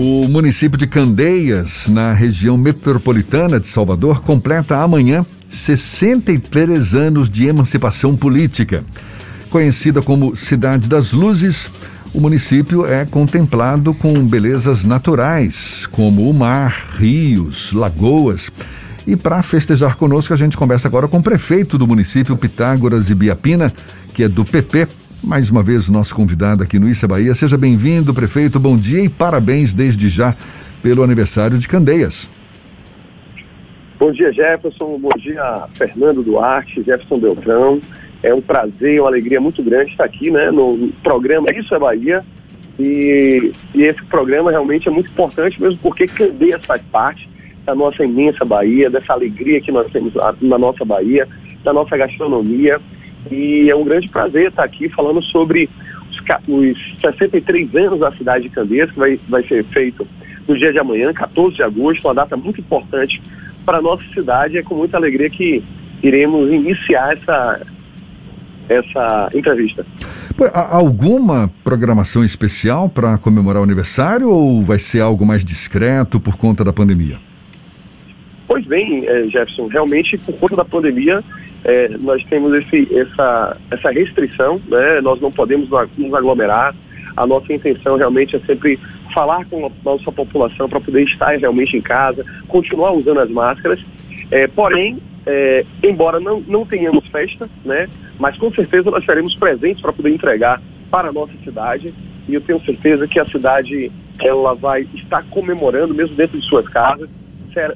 O município de Candeias, na região metropolitana de Salvador, completa amanhã 63 anos de emancipação política. Conhecida como Cidade das Luzes, o município é contemplado com belezas naturais, como o mar, rios, lagoas. E para festejar conosco, a gente conversa agora com o prefeito do município, Pitágoras Ibiapina, que é do PP, mais uma vez, nosso convidado aqui no Issa Bahia. Seja bem-vindo, prefeito. Bom dia e parabéns desde já pelo aniversário de Candeias. Bom dia, Jefferson. Bom dia, Fernando Duarte, Jefferson Beltrão. É um prazer, uma alegria muito grande estar aqui né, no programa Isso é Bahia. E, e esse programa realmente é muito importante, mesmo porque Candeias faz parte da nossa imensa Bahia, dessa alegria que nós temos na nossa Bahia, da nossa gastronomia e é um grande prazer estar aqui falando sobre os, os 63 anos da cidade de Candeias, que vai, vai ser feito no dia de amanhã, 14 de agosto, uma data muito importante para a nossa cidade. É com muita alegria que iremos iniciar essa, essa entrevista. Há alguma programação especial para comemorar o aniversário ou vai ser algo mais discreto por conta da pandemia? Pois bem, é, Jefferson, realmente por conta da pandemia é, nós temos esse, essa, essa restrição, né? nós não podemos nos aglomerar. A nossa intenção realmente é sempre falar com a nossa população para poder estar realmente em casa, continuar usando as máscaras. É, porém, é, embora não, não tenhamos festa, né? mas com certeza nós teremos presentes para poder entregar para a nossa cidade. E eu tenho certeza que a cidade ela vai estar comemorando, mesmo dentro de suas casas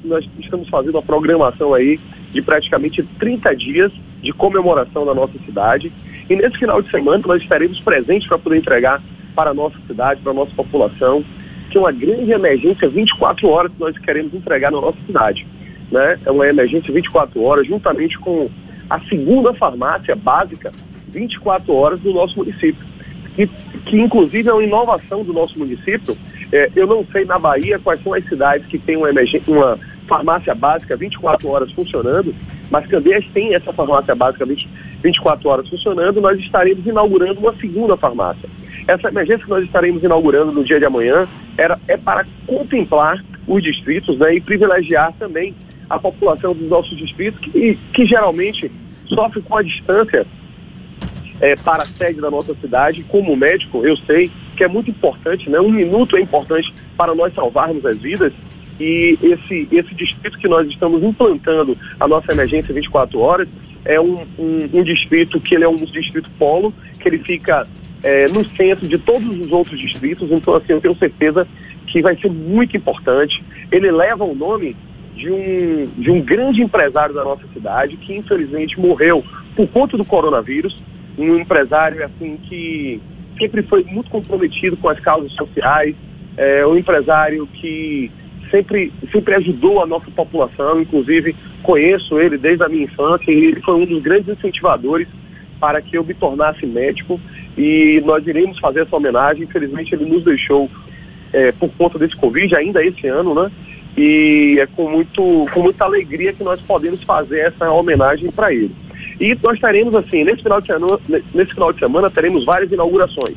nós estamos fazendo uma programação aí de praticamente 30 dias de comemoração da nossa cidade. E nesse final de semana nós estaremos presentes para poder entregar para a nossa cidade, para a nossa população, que é uma grande emergência 24 horas que nós queremos entregar na nossa cidade. Né? É uma emergência 24 horas, juntamente com a segunda farmácia básica 24 horas do nosso município. Que, que inclusive é uma inovação do nosso município, é, eu não sei na Bahia quais são as cidades que têm uma, uma farmácia básica 24 horas funcionando, mas Candeias tem essa farmácia básica 20, 24 horas funcionando, nós estaremos inaugurando uma segunda farmácia. Essa emergência que nós estaremos inaugurando no dia de amanhã era, é para contemplar os distritos né, e privilegiar também a população dos nossos distritos, que, que geralmente sofre com a distância é, para a sede da nossa cidade. Como médico, eu sei que é muito importante, né? Um minuto é importante para nós salvarmos as vidas. E esse, esse distrito que nós estamos implantando a nossa emergência 24 horas é um, um, um distrito que ele é um distrito polo, que ele fica é, no centro de todos os outros distritos. Então, assim, eu tenho certeza que vai ser muito importante. Ele leva o nome de um, de um grande empresário da nossa cidade que infelizmente morreu por conta do coronavírus um empresário assim que sempre foi muito comprometido com as causas sociais, é, um empresário que sempre, sempre ajudou a nossa população, inclusive conheço ele desde a minha infância e ele foi um dos grandes incentivadores para que eu me tornasse médico e nós iremos fazer essa homenagem. Infelizmente ele nos deixou é, por conta desse Covid ainda esse ano, né? E é com, muito, com muita alegria que nós podemos fazer essa homenagem para ele. E nós teremos, assim, nesse final de semana, nesse final de semana teremos várias inaugurações.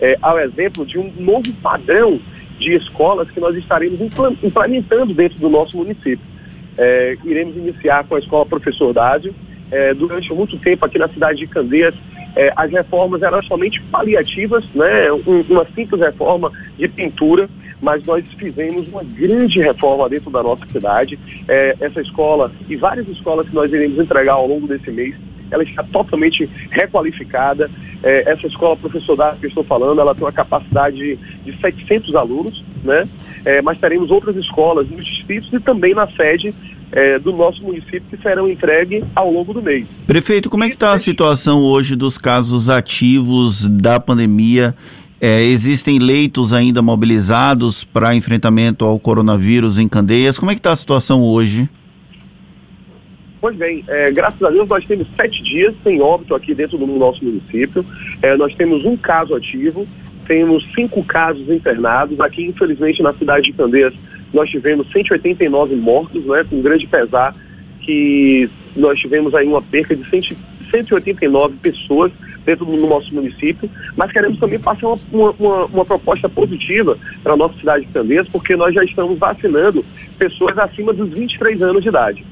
É, ao exemplo de um novo padrão de escolas que nós estaremos implementando dentro do nosso município. É, iremos iniciar com a escola Professor Dásio. É, durante muito tempo aqui na cidade de Candeias, é, as reformas eram somente paliativas, né? Um, uma simples reforma de pintura mas nós fizemos uma grande reforma dentro da nossa cidade. É, essa escola e várias escolas que nós iremos entregar ao longo desse mês, ela está totalmente requalificada. É, essa escola professor que eu estou falando, ela tem uma capacidade de, de 700 alunos, né? É, mas teremos outras escolas nos distritos e também na sede é, do nosso município que serão entregues ao longo do mês. Prefeito, como é que está a situação hoje dos casos ativos da pandemia é, existem leitos ainda mobilizados para enfrentamento ao coronavírus em Candeias. Como é que está a situação hoje? Pois bem, é, graças a Deus nós temos sete dias sem óbito aqui dentro do nosso município. É, nós temos um caso ativo, temos cinco casos internados. Aqui, infelizmente, na cidade de Candeias, nós tivemos 189 mortos, né, com grande pesar que nós tivemos aí uma perca de 189 pessoas dentro do nosso município, mas queremos também passar uma, uma, uma proposta positiva para a nossa cidade de Candeias, porque nós já estamos vacinando pessoas acima dos 23 anos de idade.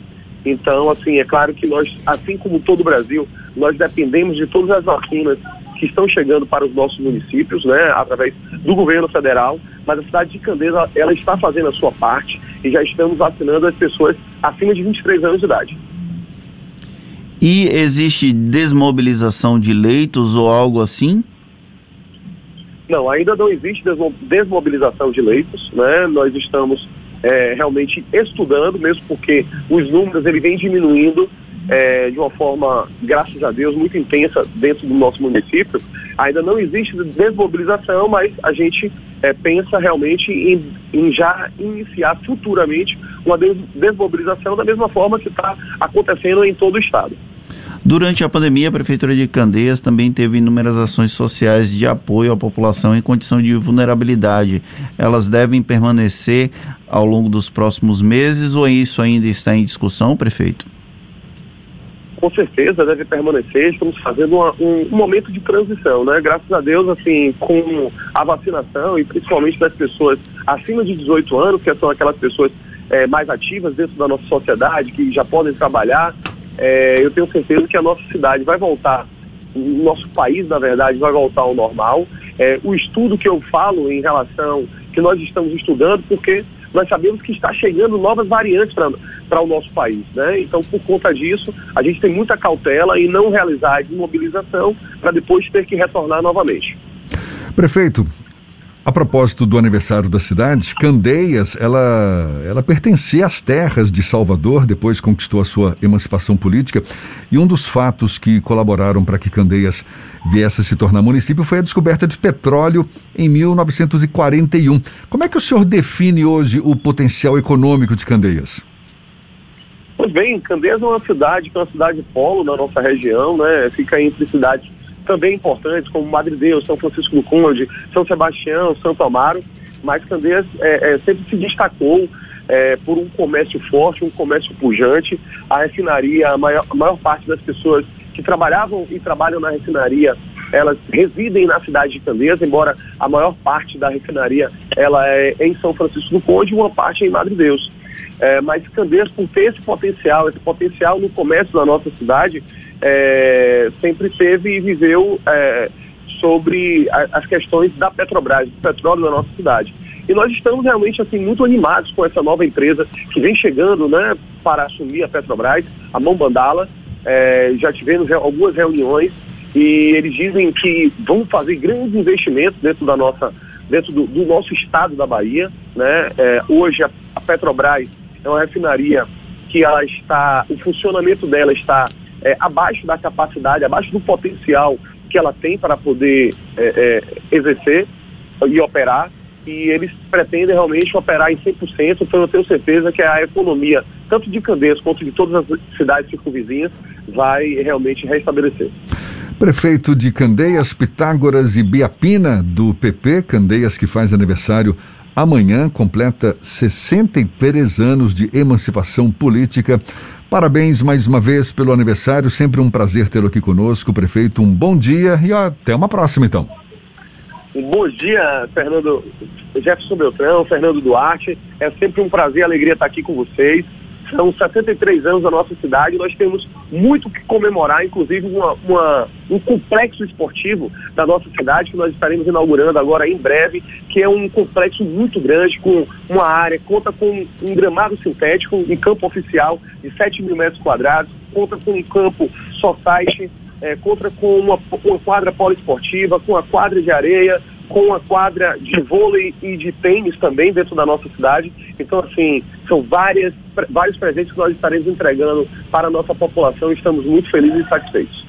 Então, assim, é claro que nós, assim como todo o Brasil, nós dependemos de todas as vacinas que estão chegando para os nossos municípios, né, através do governo federal, mas a cidade de Candeias, ela está fazendo a sua parte e já estamos vacinando as pessoas acima de 23 anos de idade. E existe desmobilização de leitos ou algo assim? Não, ainda não existe desmobilização de leitos, né? Nós estamos é, realmente estudando, mesmo porque os números ele vem diminuindo é, de uma forma, graças a Deus, muito intensa dentro do nosso município. Ainda não existe desmobilização, mas a gente é, pensa realmente em, em, já iniciar futuramente uma desmobilização da mesma forma que está acontecendo em todo o estado. Durante a pandemia, a Prefeitura de Candeias também teve inúmeras ações sociais de apoio à população em condição de vulnerabilidade. Elas devem permanecer ao longo dos próximos meses ou isso ainda está em discussão, prefeito? com certeza deve permanecer. Estamos fazendo uma, um, um, momento de transição, né? Graças a Deus, assim, com a vacinação e principalmente das pessoas acima de 18 anos, que são aquelas pessoas é, mais ativas dentro da nossa sociedade, que já podem trabalhar, é, eu tenho certeza que a nossa cidade vai voltar, o nosso país, na verdade, vai voltar ao normal. É, o estudo que eu falo em relação, que nós estamos estudando, porque nós sabemos que está chegando novas variantes para o nosso país. Né? Então, por conta disso, a gente tem muita cautela em não realizar a desmobilização para depois ter que retornar novamente. Prefeito, a propósito do aniversário da cidade, Candeias, ela, ela pertencia às terras de Salvador, depois conquistou a sua emancipação política, e um dos fatos que colaboraram para que Candeias viesse a se tornar município foi a descoberta de petróleo em 1941. Como é que o senhor define hoje o potencial econômico de Candeias? Pois bem, Candeias é uma cidade que é uma cidade polo na nossa região, né? Fica entre cidades também importantes, como Madre Deus, São Francisco do Conde, São Sebastião, Santo Amaro, mas Candeias é, é, sempre se destacou é, por um comércio forte, um comércio pujante. A refinaria, a maior, a maior parte das pessoas que trabalhavam e trabalham na refinaria, elas residem na cidade de Candeias, embora a maior parte da refinaria ela é em São Francisco do Conde e uma parte é em Madre Deus. É, mas Candeias, por ter esse potencial, esse potencial no comércio da nossa cidade, é, sempre teve e viveu é, sobre a, as questões da Petrobras, do petróleo da nossa cidade. E nós estamos realmente assim muito animados com essa nova empresa que vem chegando, né, para assumir a Petrobras, a Mão Bandala. É, já tivemos algumas reuniões e eles dizem que vão fazer grandes investimentos dentro da nossa, dentro do, do nosso estado da Bahia, né? É, hoje a Petrobras é uma refinaria que ela está, o funcionamento dela está é, abaixo da capacidade, abaixo do potencial que ela tem para poder é, é, exercer e operar. E eles pretendem realmente operar em 100%, então eu tenho certeza que a economia, tanto de Candeias quanto de todas as cidades circunvizinhas, vai realmente restabelecer. Prefeito de Candeias, Pitágoras e Biapina, do PP, Candeias que faz aniversário amanhã, completa 63 anos de emancipação política. Parabéns mais uma vez pelo aniversário, sempre um prazer tê-lo aqui conosco, prefeito. Um bom dia e até uma próxima, então. Um bom dia, Fernando Jefferson Beltrão, Fernando Duarte. É sempre um prazer e alegria estar aqui com vocês. São 73 anos da nossa cidade, nós temos muito que comemorar, inclusive uma, uma, um complexo esportivo da nossa cidade, que nós estaremos inaugurando agora em breve, que é um complexo muito grande, com uma área, conta com um gramado sintético em campo oficial de 7 mil metros quadrados, conta com um campo society, é, conta com uma, uma quadra poliesportiva, com a quadra de areia, com a quadra de vôlei e de tênis também dentro da nossa cidade. Então, assim, são várias, vários presentes que nós estaremos entregando para a nossa população e estamos muito felizes e satisfeitos.